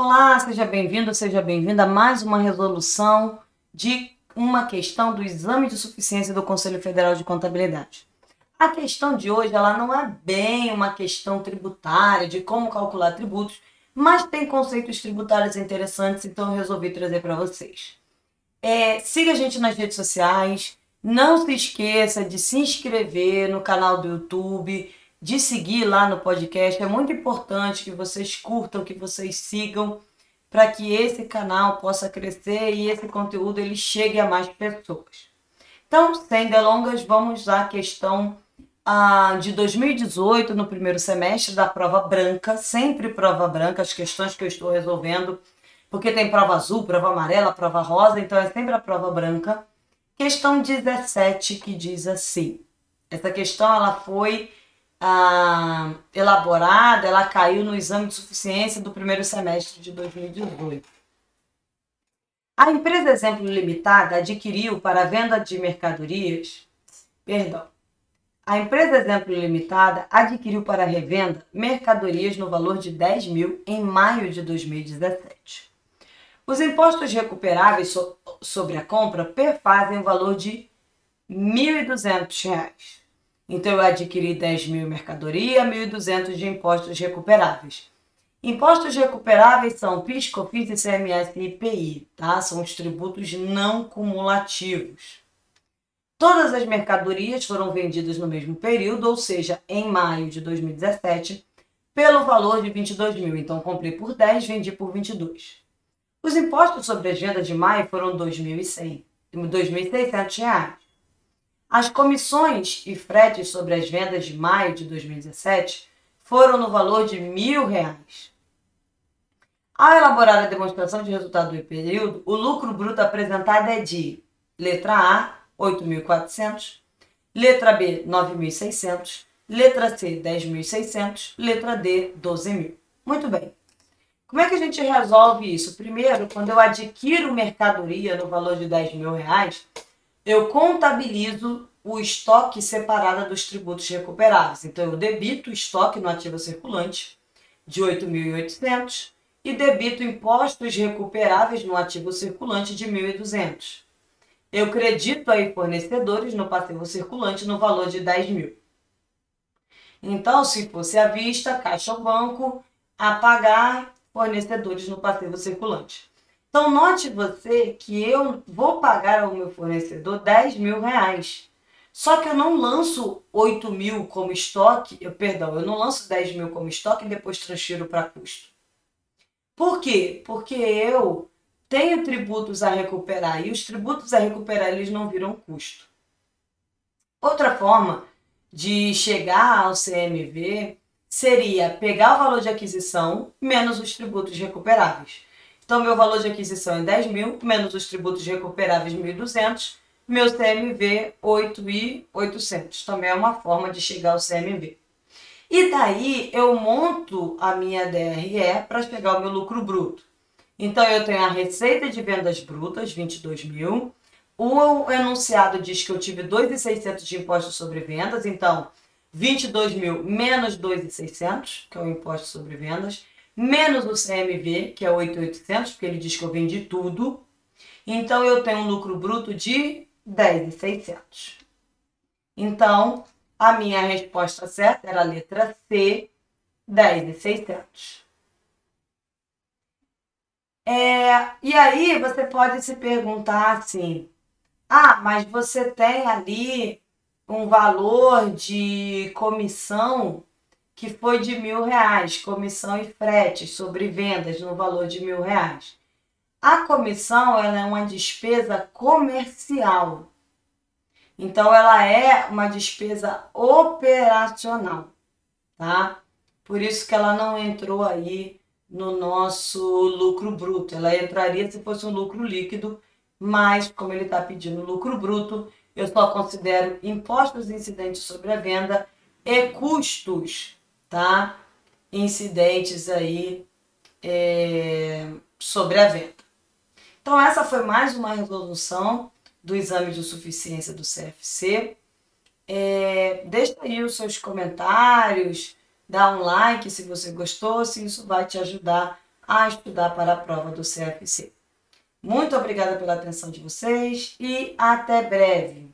Olá, seja bem-vindo, seja bem-vinda a mais uma resolução de uma questão do exame de suficiência do Conselho Federal de Contabilidade. A questão de hoje ela não é bem uma questão tributária, de como calcular tributos, mas tem conceitos tributários interessantes, então eu resolvi trazer para vocês. É, siga a gente nas redes sociais, não se esqueça de se inscrever no canal do YouTube, de seguir lá no podcast. É muito importante que vocês curtam, que vocês sigam, para que esse canal possa crescer e esse conteúdo ele chegue a mais pessoas. Então, sem delongas, vamos à questão ah, de 2018, no primeiro semestre da prova branca, sempre prova branca, as questões que eu estou resolvendo, porque tem prova azul, prova amarela, prova rosa, então é sempre a prova branca. Questão 17 que diz assim. Essa questão ela foi ah, elaborada, ela caiu no exame de suficiência do primeiro semestre de 2018. A empresa Exemplo Limitada adquiriu para venda de mercadorias, perdão, a empresa Exemplo Limitada adquiriu para revenda mercadorias no valor de 10 mil em maio de 2017. Os impostos recuperáveis so sobre a compra perfazem o valor de R$ 1.200. Então eu adquiri 10 mil em mercadoria, 1.200 de impostos recuperáveis. Impostos recuperáveis são PIS, COFINS, ICMS e IPI, tá? São os tributos não cumulativos. Todas as mercadorias foram vendidas no mesmo período, ou seja, em maio de 2017, pelo valor de 22 mil. Então comprei por 10, vendi por 22. Os impostos sobre as vendas de maio foram R$ 2.600. As comissões e fretes sobre as vendas de maio de 2017 foram no valor de mil reais. Ao elaborar a demonstração de resultado do período, o lucro bruto apresentado é de letra A, 8.400, letra B, 9.600, letra C, 10.600, letra D, 12.000. Muito bem. Como é que a gente resolve isso? Primeiro, quando eu adquiro mercadoria no valor de 10 mil reais, eu contabilizo o estoque separado dos tributos recuperáveis. Então, eu debito o estoque no ativo circulante de 8.800 e debito impostos recuperáveis no ativo circulante de 1.200. Eu credito aí fornecedores no passivo circulante no valor de 10 mil. Então, se fosse à vista, caixa ou banco, a pagar fornecedores no passivo circulante. Então, note você que eu vou pagar ao meu fornecedor 10 mil reais. Só que eu não lanço 8 mil como estoque, eu, perdão, eu não lanço 10 mil como estoque e depois transfiro para custo. Por quê? Porque eu tenho tributos a recuperar e os tributos a recuperar eles não viram custo. Outra forma de chegar ao CMV seria pegar o valor de aquisição menos os tributos recuperáveis. Então, meu valor de aquisição é 10 mil, menos os tributos recuperáveis 1.200, meu CMV 8.800. Também é uma forma de chegar ao CMV. E daí eu monto a minha DRE para pegar o meu lucro bruto. Então eu tenho a receita de vendas brutas, 22 mil. O enunciado diz que eu tive 2.600 de imposto sobre vendas, então 22 mil menos 2.600, que é o imposto sobre vendas menos o CMV, que é 8.800, porque ele diz que eu vendi tudo. Então, eu tenho um lucro bruto de 10.600. Então, a minha resposta certa era a letra C, 10.600. É, e aí você pode se perguntar assim: ah, mas você tem ali um valor de comissão que foi de mil reais, comissão e frete sobre vendas no valor de mil reais. A comissão ela é uma despesa comercial. Então ela é uma despesa operacional, tá? Por isso que ela não entrou aí no nosso lucro bruto. Ela entraria se fosse um lucro líquido, mas como ele está pedindo lucro bruto, eu só considero impostos incidentes sobre a venda e custos tá? Incidentes aí é, sobre a venda. Então, essa foi mais uma resolução do exame de suficiência do CFC. É, deixa aí os seus comentários, dá um like se você gostou, se isso vai te ajudar a estudar para a prova do CFC. Muito obrigada pela atenção de vocês e até breve.